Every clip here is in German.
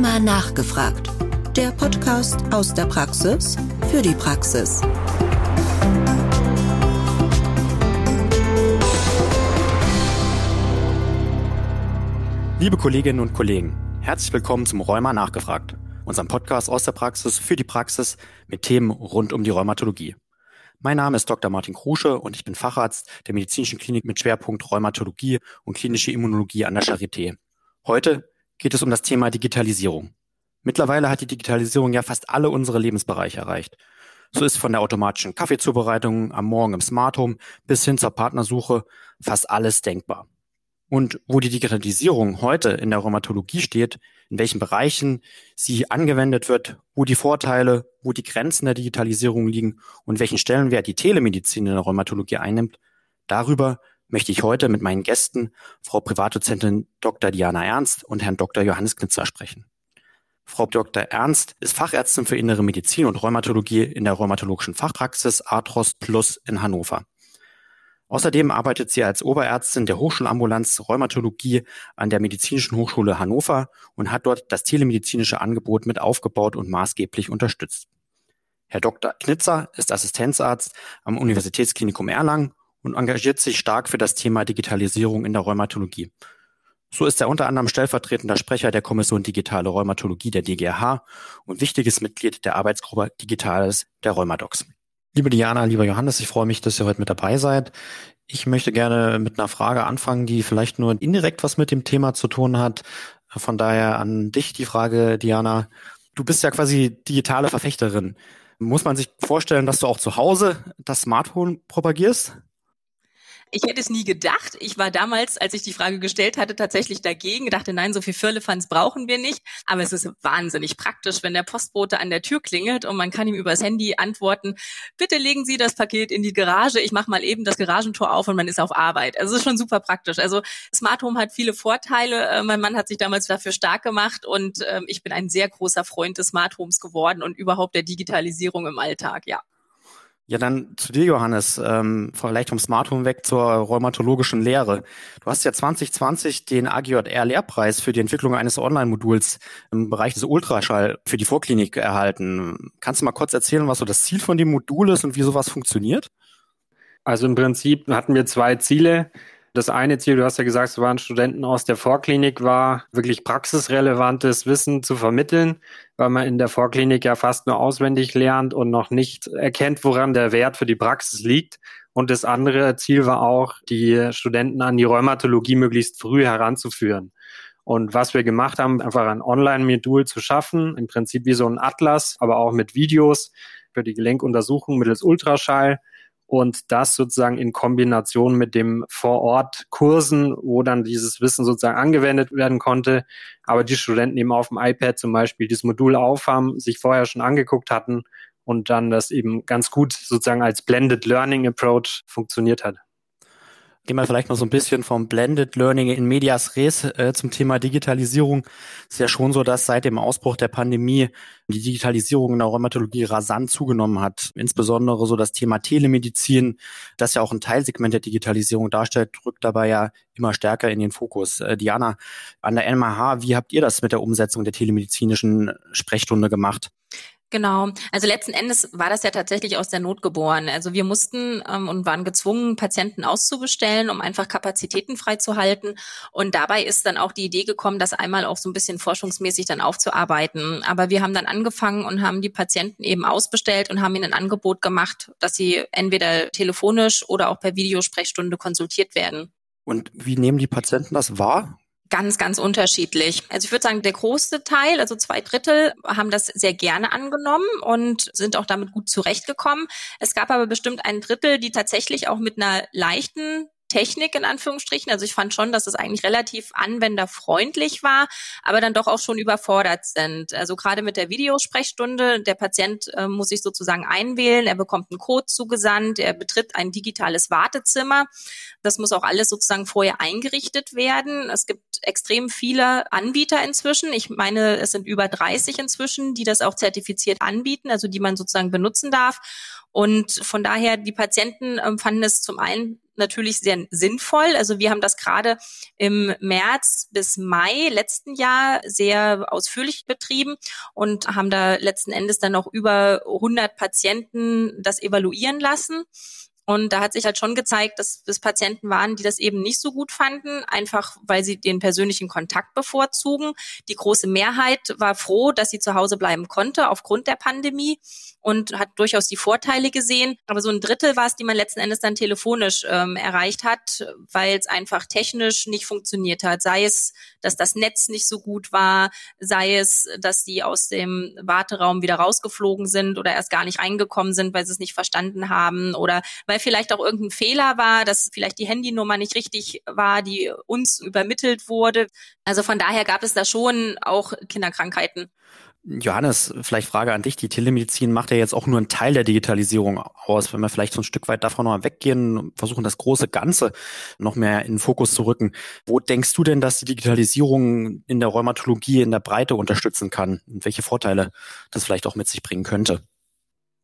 Rheuma nachgefragt. Der Podcast aus der Praxis für die Praxis. Liebe Kolleginnen und Kollegen, herzlich willkommen zum Rheuma nachgefragt, unserem Podcast aus der Praxis für die Praxis mit Themen rund um die Rheumatologie. Mein Name ist Dr. Martin Krusche und ich bin Facharzt der Medizinischen Klinik mit Schwerpunkt Rheumatologie und klinische Immunologie an der Charité. Heute geht es um das Thema Digitalisierung. Mittlerweile hat die Digitalisierung ja fast alle unsere Lebensbereiche erreicht. So ist von der automatischen Kaffeezubereitung am Morgen im Smart Home bis hin zur Partnersuche fast alles denkbar. Und wo die Digitalisierung heute in der Rheumatologie steht, in welchen Bereichen sie angewendet wird, wo die Vorteile, wo die Grenzen der Digitalisierung liegen und welchen Stellenwert die Telemedizin in der Rheumatologie einnimmt, darüber möchte ich heute mit meinen Gästen, Frau Privatdozentin Dr. Diana Ernst und Herrn Dr. Johannes Knitzer sprechen. Frau Dr. Ernst ist Fachärztin für Innere Medizin und Rheumatologie in der rheumatologischen Fachpraxis Arthros Plus in Hannover. Außerdem arbeitet sie als Oberärztin der Hochschulambulanz Rheumatologie an der Medizinischen Hochschule Hannover und hat dort das telemedizinische Angebot mit aufgebaut und maßgeblich unterstützt. Herr Dr. Knitzer ist Assistenzarzt am Universitätsklinikum Erlangen und engagiert sich stark für das Thema Digitalisierung in der Rheumatologie. So ist er unter anderem stellvertretender Sprecher der Kommission Digitale Rheumatologie der DGH und wichtiges Mitglied der Arbeitsgruppe Digitales der Rheumadocs. Liebe Diana, lieber Johannes, ich freue mich, dass ihr heute mit dabei seid. Ich möchte gerne mit einer Frage anfangen, die vielleicht nur indirekt was mit dem Thema zu tun hat. Von daher an dich die Frage, Diana. Du bist ja quasi digitale Verfechterin. Muss man sich vorstellen, dass du auch zu Hause das Smartphone propagierst? Ich hätte es nie gedacht. Ich war damals, als ich die Frage gestellt hatte, tatsächlich dagegen. Dachte, nein, so viel Firlefanz brauchen wir nicht. Aber es ist wahnsinnig praktisch, wenn der Postbote an der Tür klingelt und man kann ihm übers Handy antworten, bitte legen Sie das Paket in die Garage. Ich mache mal eben das Garagentor auf und man ist auf Arbeit. Also es ist schon super praktisch. Also Smart Home hat viele Vorteile. Äh, mein Mann hat sich damals dafür stark gemacht und ähm, ich bin ein sehr großer Freund des Smart Homes geworden und überhaupt der Digitalisierung im Alltag, ja. Ja, dann zu dir, Johannes, ähm, vielleicht vom Smart Home weg zur rheumatologischen Lehre. Du hast ja 2020 den AGJR-Lehrpreis für die Entwicklung eines Online-Moduls im Bereich des Ultraschall für die Vorklinik erhalten. Kannst du mal kurz erzählen, was so das Ziel von dem Modul ist und wie sowas funktioniert? Also im Prinzip hatten wir zwei Ziele. Das eine Ziel, du hast ja gesagt, es waren Studenten aus der Vorklinik, war wirklich praxisrelevantes Wissen zu vermitteln, weil man in der Vorklinik ja fast nur auswendig lernt und noch nicht erkennt, woran der Wert für die Praxis liegt. Und das andere Ziel war auch, die Studenten an die Rheumatologie möglichst früh heranzuführen. Und was wir gemacht haben, einfach ein Online-Modul zu schaffen, im Prinzip wie so ein Atlas, aber auch mit Videos für die Gelenkuntersuchung mittels Ultraschall und das sozusagen in Kombination mit dem Vor-Ort-Kursen, wo dann dieses Wissen sozusagen angewendet werden konnte, aber die Studenten eben auf dem iPad zum Beispiel dieses Modul aufhaben, sich vorher schon angeguckt hatten und dann das eben ganz gut sozusagen als Blended Learning Approach funktioniert hat. Gehen wir vielleicht noch so ein bisschen vom Blended Learning in Medias Res äh, zum Thema Digitalisierung. Es ist ja schon so, dass seit dem Ausbruch der Pandemie die Digitalisierung in der Rheumatologie rasant zugenommen hat. Insbesondere so das Thema Telemedizin, das ja auch ein Teilsegment der Digitalisierung darstellt, rückt dabei ja immer stärker in den Fokus. Äh, Diana, an der NMH, wie habt ihr das mit der Umsetzung der telemedizinischen Sprechstunde gemacht? Genau. Also letzten Endes war das ja tatsächlich aus der Not geboren. Also wir mussten ähm, und waren gezwungen, Patienten auszubestellen, um einfach Kapazitäten freizuhalten. Und dabei ist dann auch die Idee gekommen, das einmal auch so ein bisschen forschungsmäßig dann aufzuarbeiten. Aber wir haben dann angefangen und haben die Patienten eben ausbestellt und haben ihnen ein Angebot gemacht, dass sie entweder telefonisch oder auch per Videosprechstunde konsultiert werden. Und wie nehmen die Patienten das wahr? Ganz, ganz unterschiedlich. Also ich würde sagen, der große Teil, also zwei Drittel, haben das sehr gerne angenommen und sind auch damit gut zurechtgekommen. Es gab aber bestimmt ein Drittel, die tatsächlich auch mit einer leichten Technik in Anführungsstrichen. Also ich fand schon, dass es eigentlich relativ anwenderfreundlich war, aber dann doch auch schon überfordert sind. Also gerade mit der Videosprechstunde, der Patient äh, muss sich sozusagen einwählen, er bekommt einen Code zugesandt, er betritt ein digitales Wartezimmer. Das muss auch alles sozusagen vorher eingerichtet werden. Es gibt extrem viele Anbieter inzwischen. Ich meine, es sind über 30 inzwischen, die das auch zertifiziert anbieten, also die man sozusagen benutzen darf. Und von daher, die Patienten ähm, fanden es zum einen natürlich sehr sinnvoll. Also wir haben das gerade im März bis Mai letzten Jahr sehr ausführlich betrieben und haben da letzten Endes dann noch über 100 Patienten das evaluieren lassen. Und da hat sich halt schon gezeigt, dass es Patienten waren, die das eben nicht so gut fanden, einfach weil sie den persönlichen Kontakt bevorzugen. Die große Mehrheit war froh, dass sie zu Hause bleiben konnte aufgrund der Pandemie und hat durchaus die Vorteile gesehen. Aber so ein Drittel war es, die man letzten Endes dann telefonisch ähm, erreicht hat, weil es einfach technisch nicht funktioniert hat. Sei es, dass das Netz nicht so gut war, sei es, dass die aus dem Warteraum wieder rausgeflogen sind oder erst gar nicht reingekommen sind, weil sie es nicht verstanden haben oder weil vielleicht auch irgendein Fehler war, dass vielleicht die Handynummer nicht richtig war, die uns übermittelt wurde. Also von daher gab es da schon auch Kinderkrankheiten. Johannes, vielleicht Frage an dich. Die Telemedizin macht ja jetzt auch nur einen Teil der Digitalisierung aus. Wenn wir vielleicht so ein Stück weit davon noch weggehen und versuchen, das große Ganze noch mehr in den Fokus zu rücken. Wo denkst du denn, dass die Digitalisierung in der Rheumatologie in der Breite unterstützen kann? Und welche Vorteile das vielleicht auch mit sich bringen könnte?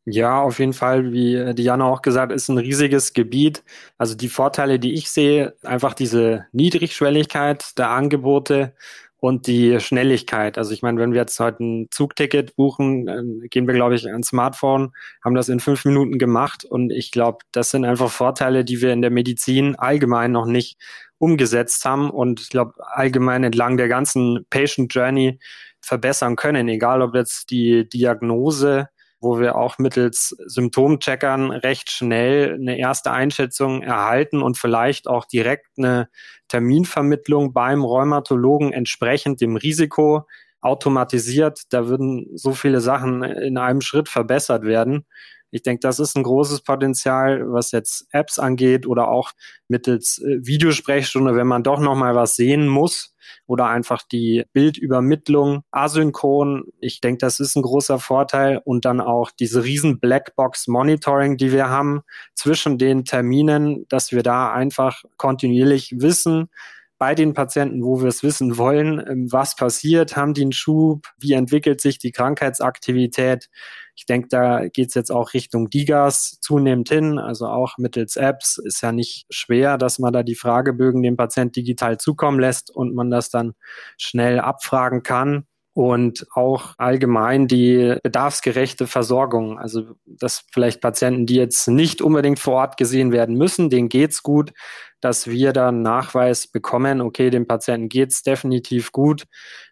Ja, auf jeden Fall, wie Diana auch gesagt, ist ein riesiges Gebiet. Also die Vorteile, die ich sehe, einfach diese Niedrigschwelligkeit der Angebote und die Schnelligkeit. Also ich meine, wenn wir jetzt heute ein Zugticket buchen, gehen wir, glaube ich, ein Smartphone, haben das in fünf Minuten gemacht und ich glaube, das sind einfach Vorteile, die wir in der Medizin allgemein noch nicht umgesetzt haben und ich glaube allgemein entlang der ganzen Patient Journey verbessern können, egal ob jetzt die Diagnose wo wir auch mittels Symptomcheckern recht schnell eine erste Einschätzung erhalten und vielleicht auch direkt eine Terminvermittlung beim Rheumatologen entsprechend dem Risiko automatisiert. Da würden so viele Sachen in einem Schritt verbessert werden. Ich denke, das ist ein großes Potenzial, was jetzt Apps angeht oder auch mittels äh, Videosprechstunde, wenn man doch noch mal was sehen muss oder einfach die Bildübermittlung asynchron. Ich denke, das ist ein großer Vorteil und dann auch diese riesen Blackbox Monitoring, die wir haben zwischen den Terminen, dass wir da einfach kontinuierlich wissen, bei den Patienten, wo wir es wissen wollen, ähm, was passiert, haben die einen Schub, wie entwickelt sich die Krankheitsaktivität. Ich denke, da geht es jetzt auch Richtung DIGAS zunehmend hin, also auch mittels Apps. Ist ja nicht schwer, dass man da die Fragebögen dem Patient digital zukommen lässt und man das dann schnell abfragen kann und auch allgemein die bedarfsgerechte Versorgung. Also dass vielleicht Patienten, die jetzt nicht unbedingt vor Ort gesehen werden müssen, denen geht's gut, dass wir dann Nachweis bekommen, okay, dem Patienten geht's definitiv gut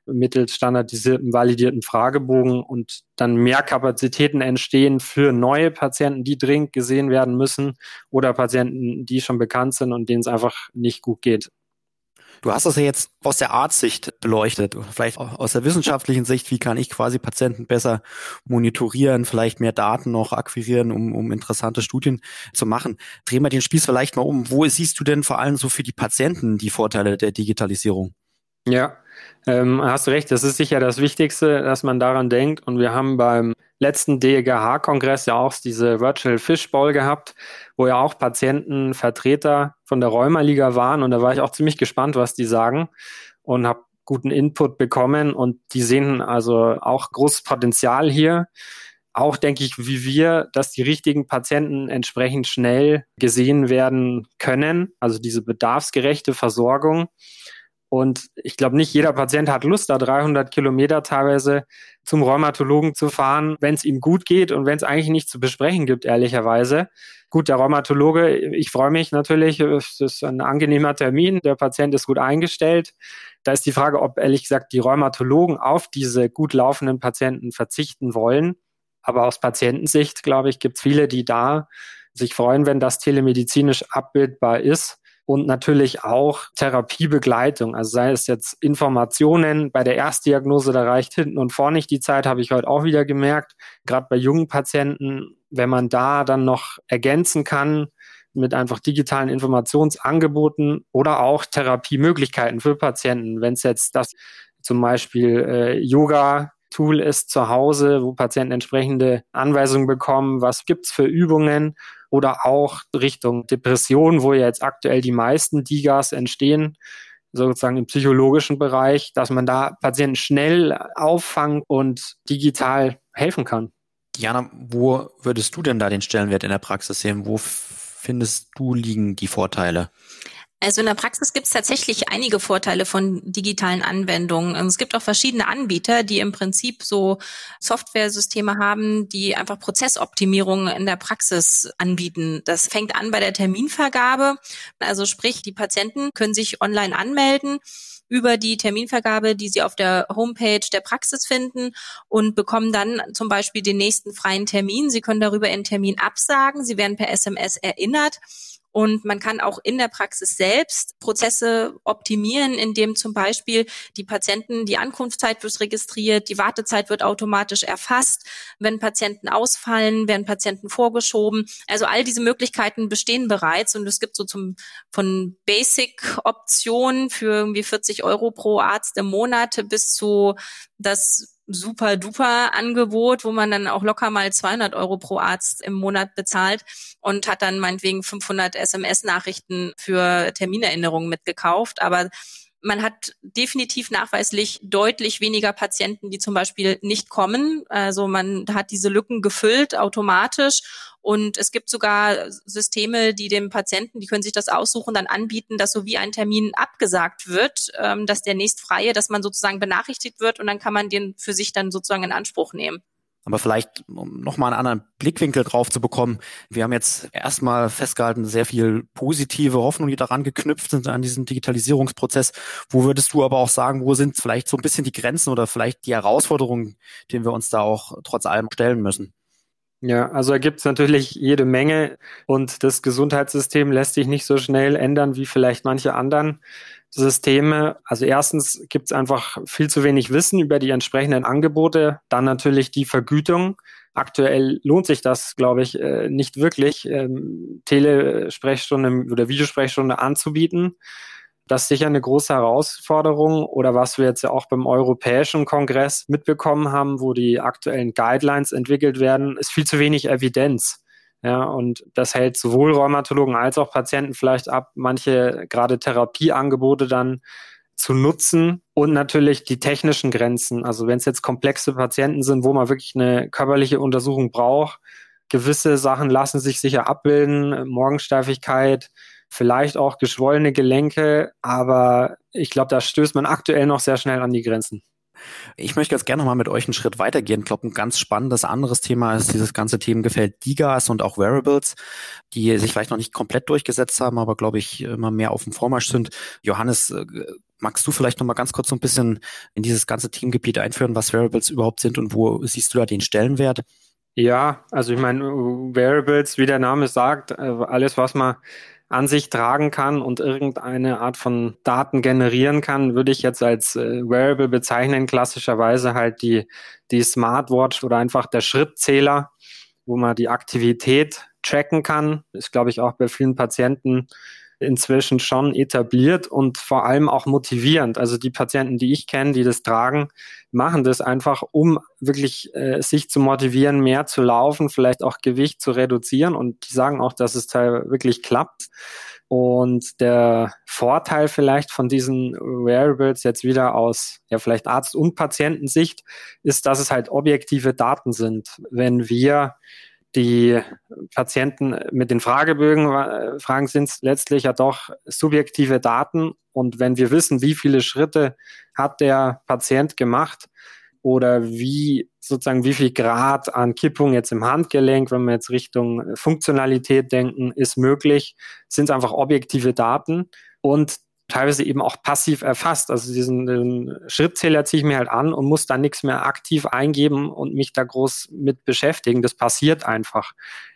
mittels standardisierten, validierten Fragebogen und dann mehr Kapazitäten entstehen für neue Patienten, die dringend gesehen werden müssen oder Patienten, die schon bekannt sind und denen es einfach nicht gut geht. Du hast das ja jetzt aus der Arztsicht beleuchtet, vielleicht auch aus der wissenschaftlichen Sicht, wie kann ich quasi Patienten besser monitorieren, vielleicht mehr Daten noch akquirieren, um, um interessante Studien zu machen. Drehen wir den Spieß vielleicht mal um. Wo siehst du denn vor allem so für die Patienten die Vorteile der Digitalisierung? Ja, ähm, hast du recht, das ist sicher das Wichtigste, dass man daran denkt. Und wir haben beim letzten DGH-Kongress ja auch diese Virtual Fishbowl gehabt, wo ja auch Patienten, Vertreter von der Rheumaliga waren. Und da war ich auch ziemlich gespannt, was die sagen und habe guten Input bekommen. Und die sehen also auch großes Potenzial hier. Auch denke ich, wie wir, dass die richtigen Patienten entsprechend schnell gesehen werden können. Also diese bedarfsgerechte Versorgung. Und ich glaube, nicht jeder Patient hat Lust, da 300 Kilometer teilweise zum Rheumatologen zu fahren, wenn es ihm gut geht und wenn es eigentlich nichts zu besprechen gibt, ehrlicherweise. Gut, der Rheumatologe, ich freue mich natürlich, es ist ein angenehmer Termin, der Patient ist gut eingestellt. Da ist die Frage, ob ehrlich gesagt die Rheumatologen auf diese gut laufenden Patienten verzichten wollen. Aber aus Patientensicht, glaube ich, gibt es viele, die da sich freuen, wenn das telemedizinisch abbildbar ist und natürlich auch Therapiebegleitung. Also sei es jetzt Informationen bei der Erstdiagnose, da reicht hinten und vorne nicht die Zeit, habe ich heute auch wieder gemerkt. Gerade bei jungen Patienten, wenn man da dann noch ergänzen kann mit einfach digitalen Informationsangeboten oder auch Therapiemöglichkeiten für Patienten, wenn es jetzt das zum Beispiel äh, Yoga Tool ist zu Hause, wo Patienten entsprechende Anweisungen bekommen, was gibt's für Übungen oder auch Richtung Depression, wo ja jetzt aktuell die meisten DIGAs entstehen, sozusagen im psychologischen Bereich, dass man da Patienten schnell auffangen und digital helfen kann. Diana, wo würdest du denn da den Stellenwert in der Praxis sehen? Wo findest du liegen die Vorteile? Also in der Praxis gibt es tatsächlich einige Vorteile von digitalen Anwendungen. Und es gibt auch verschiedene Anbieter, die im Prinzip so Softwaresysteme haben, die einfach Prozessoptimierungen in der Praxis anbieten. Das fängt an bei der Terminvergabe. Also sprich, die Patienten können sich online anmelden über die Terminvergabe, die Sie auf der Homepage der Praxis finden und bekommen dann zum Beispiel den nächsten freien Termin. Sie können darüber einen Termin absagen. Sie werden per SMS erinnert und man kann auch in der Praxis selbst Prozesse optimieren, indem zum Beispiel die Patienten, die Ankunftszeit wird registriert, die Wartezeit wird automatisch erfasst. Wenn Patienten ausfallen, werden Patienten vorgeschoben. Also all diese Möglichkeiten bestehen bereits und es gibt so zum, von Basic-Optionen für irgendwie 40 Euro pro Arzt im Monat bis zu das super duper Angebot, wo man dann auch locker mal 200 Euro pro Arzt im Monat bezahlt und hat dann meinetwegen 500 SMS-Nachrichten für Terminerinnerungen mitgekauft. Aber man hat definitiv nachweislich deutlich weniger Patienten, die zum Beispiel nicht kommen. Also man hat diese Lücken gefüllt automatisch und es gibt sogar Systeme, die dem Patienten, die können sich das aussuchen, dann anbieten, dass so wie ein Termin abgesagt wird, ähm, dass der nächstfreie, dass man sozusagen benachrichtigt wird und dann kann man den für sich dann sozusagen in Anspruch nehmen. Aber vielleicht, um nochmal einen anderen Blickwinkel drauf zu bekommen, wir haben jetzt erstmal festgehalten, sehr viel positive Hoffnung, die daran geknüpft sind an diesen Digitalisierungsprozess. Wo würdest du aber auch sagen, wo sind vielleicht so ein bisschen die Grenzen oder vielleicht die Herausforderungen, denen wir uns da auch trotz allem stellen müssen? Ja, also da gibt es natürlich jede Menge und das Gesundheitssystem lässt sich nicht so schnell ändern wie vielleicht manche anderen Systeme. Also erstens gibt es einfach viel zu wenig Wissen über die entsprechenden Angebote. Dann natürlich die Vergütung. Aktuell lohnt sich das, glaube ich, äh, nicht wirklich, ähm, Telesprechstunde oder Videosprechstunde anzubieten. Das ist sicher eine große Herausforderung oder was wir jetzt ja auch beim Europäischen Kongress mitbekommen haben, wo die aktuellen Guidelines entwickelt werden, ist viel zu wenig Evidenz. Ja, und das hält sowohl Rheumatologen als auch Patienten vielleicht ab, manche gerade Therapieangebote dann zu nutzen und natürlich die technischen Grenzen. Also wenn es jetzt komplexe Patienten sind, wo man wirklich eine körperliche Untersuchung braucht, gewisse Sachen lassen sich sicher abbilden, Morgensteifigkeit, vielleicht auch geschwollene Gelenke, aber ich glaube, da stößt man aktuell noch sehr schnell an die Grenzen. Ich möchte jetzt gerne noch mal mit euch einen Schritt weitergehen. Ich glaube, ein ganz spannendes anderes Thema ist dieses ganze Themengefeld Digas und auch Wearables, die sich vielleicht noch nicht komplett durchgesetzt haben, aber glaube ich immer mehr auf dem Vormarsch sind. Johannes, äh, magst du vielleicht noch mal ganz kurz so ein bisschen in dieses ganze Themengebiet einführen, was Wearables überhaupt sind und wo siehst du da den Stellenwert? Ja, also ich meine, Wearables, wie der Name sagt, äh, alles, was man an sich tragen kann und irgendeine Art von Daten generieren kann, würde ich jetzt als äh, Wearable bezeichnen, klassischerweise halt die, die Smartwatch oder einfach der Schrittzähler, wo man die Aktivität tracken kann. Ist, glaube ich, auch bei vielen Patienten inzwischen schon etabliert und vor allem auch motivierend. Also die Patienten, die ich kenne, die das tragen, machen das einfach, um wirklich äh, sich zu motivieren, mehr zu laufen, vielleicht auch Gewicht zu reduzieren. Und die sagen auch, dass es da wirklich klappt. Und der Vorteil vielleicht von diesen Wearables jetzt wieder aus, ja, vielleicht Arzt- und Patientensicht ist, dass es halt objektive Daten sind. Wenn wir die Patienten mit den Fragebögen, äh, Fragen sind letztlich ja doch subjektive Daten. Und wenn wir wissen, wie viele Schritte hat der Patient gemacht oder wie sozusagen wie viel Grad an Kippung jetzt im Handgelenk, wenn wir jetzt Richtung Funktionalität denken, ist möglich, sind es einfach objektive Daten. Und teilweise eben auch passiv erfasst. Also diesen Schrittzähler ziehe ich mir halt an und muss dann nichts mehr aktiv eingeben und mich da groß mit beschäftigen. Das passiert einfach.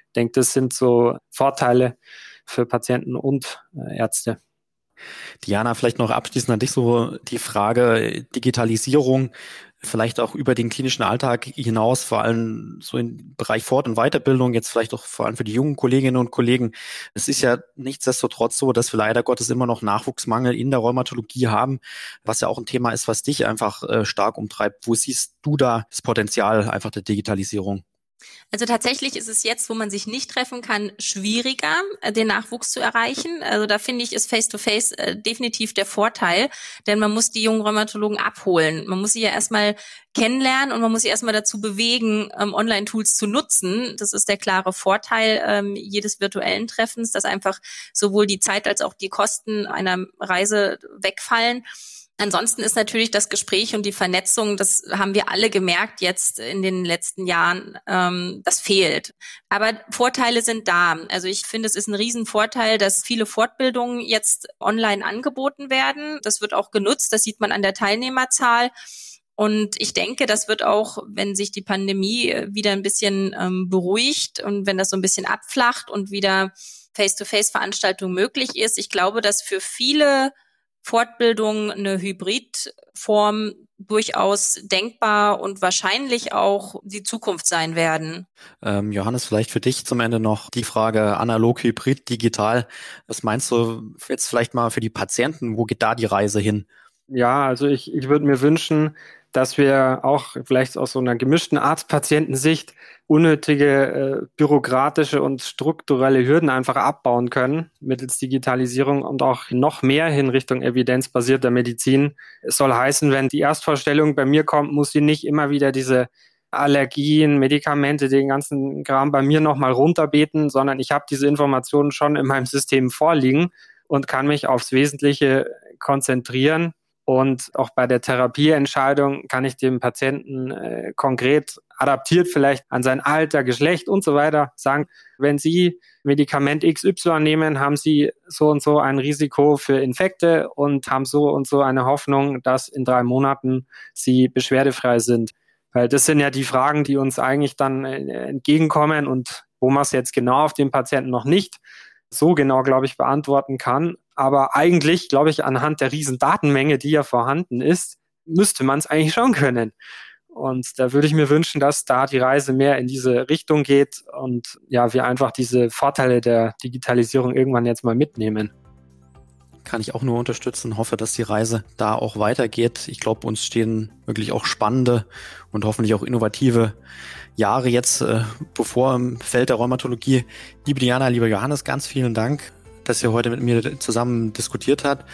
Ich denke, das sind so Vorteile für Patienten und äh, Ärzte. Diana, vielleicht noch abschließend an dich so die Frage Digitalisierung vielleicht auch über den klinischen Alltag hinaus, vor allem so im Bereich Fort- und Weiterbildung, jetzt vielleicht auch vor allem für die jungen Kolleginnen und Kollegen. Es ist ja nichtsdestotrotz so, dass wir leider Gottes immer noch Nachwuchsmangel in der Rheumatologie haben, was ja auch ein Thema ist, was dich einfach äh, stark umtreibt. Wo siehst du da das Potenzial einfach der Digitalisierung? Also tatsächlich ist es jetzt, wo man sich nicht treffen kann, schwieriger, äh, den Nachwuchs zu erreichen. Also da finde ich, ist Face-to-Face -face, äh, definitiv der Vorteil, denn man muss die jungen Rheumatologen abholen. Man muss sie ja erstmal kennenlernen und man muss sie erstmal dazu bewegen, ähm, Online-Tools zu nutzen. Das ist der klare Vorteil ähm, jedes virtuellen Treffens, dass einfach sowohl die Zeit als auch die Kosten einer Reise wegfallen. Ansonsten ist natürlich das Gespräch und die Vernetzung, das haben wir alle gemerkt jetzt in den letzten Jahren, ähm, das fehlt. Aber Vorteile sind da. Also ich finde, es ist ein Riesenvorteil, dass viele Fortbildungen jetzt online angeboten werden. Das wird auch genutzt, das sieht man an der Teilnehmerzahl. Und ich denke, das wird auch, wenn sich die Pandemie wieder ein bisschen ähm, beruhigt und wenn das so ein bisschen abflacht und wieder Face-to-Face-Veranstaltung möglich ist, ich glaube, dass für viele Fortbildung eine Hybridform durchaus denkbar und wahrscheinlich auch die Zukunft sein werden. Ähm, Johannes, vielleicht für dich zum Ende noch die Frage analog, hybrid, digital. Was meinst du jetzt vielleicht mal für die Patienten? Wo geht da die Reise hin? Ja, also ich, ich würde mir wünschen, dass wir auch vielleicht aus so einer gemischten Arzt-Patientensicht unnötige äh, bürokratische und strukturelle Hürden einfach abbauen können mittels Digitalisierung und auch noch mehr hin Richtung evidenzbasierter Medizin. Es soll heißen, wenn die Erstvorstellung bei mir kommt, muss sie nicht immer wieder diese Allergien, Medikamente, den ganzen Kram bei mir nochmal runterbeten, sondern ich habe diese Informationen schon in meinem System vorliegen und kann mich aufs Wesentliche konzentrieren und auch bei der Therapieentscheidung kann ich dem Patienten äh, konkret adaptiert vielleicht an sein Alter, Geschlecht und so weiter sagen, wenn Sie Medikament XY nehmen, haben Sie so und so ein Risiko für Infekte und haben so und so eine Hoffnung, dass in drei Monaten Sie beschwerdefrei sind. Weil das sind ja die Fragen, die uns eigentlich dann äh, entgegenkommen und wo man es jetzt genau auf den Patienten noch nicht so genau, glaube ich, beantworten kann. Aber eigentlich, glaube ich, anhand der riesen Datenmenge, die ja vorhanden ist, müsste man es eigentlich schon können. Und da würde ich mir wünschen, dass da die Reise mehr in diese Richtung geht und ja, wir einfach diese Vorteile der Digitalisierung irgendwann jetzt mal mitnehmen. Kann ich auch nur unterstützen. Hoffe, dass die Reise da auch weitergeht. Ich glaube, uns stehen wirklich auch spannende und hoffentlich auch innovative Jahre jetzt äh, bevor im Feld der Rheumatologie. Liebe Diana, lieber Johannes, ganz vielen Dank dass ihr heute mit mir zusammen diskutiert habt.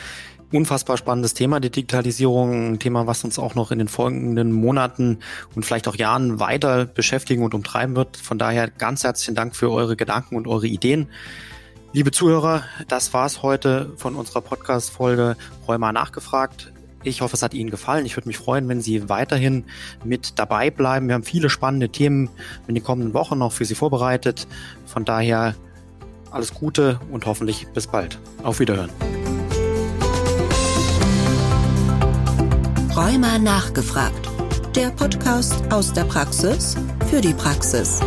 Unfassbar spannendes Thema, die Digitalisierung, ein Thema, was uns auch noch in den folgenden Monaten und vielleicht auch Jahren weiter beschäftigen und umtreiben wird. Von daher ganz herzlichen Dank für eure Gedanken und eure Ideen. Liebe Zuhörer, das war's heute von unserer Podcast-Folge Rheuma nachgefragt. Ich hoffe, es hat Ihnen gefallen. Ich würde mich freuen, wenn Sie weiterhin mit dabei bleiben. Wir haben viele spannende Themen in den kommenden Wochen noch für Sie vorbereitet. Von daher alles Gute und hoffentlich bis bald. Auf Wiederhören. Rheuma nachgefragt. Der Podcast aus der Praxis für die Praxis.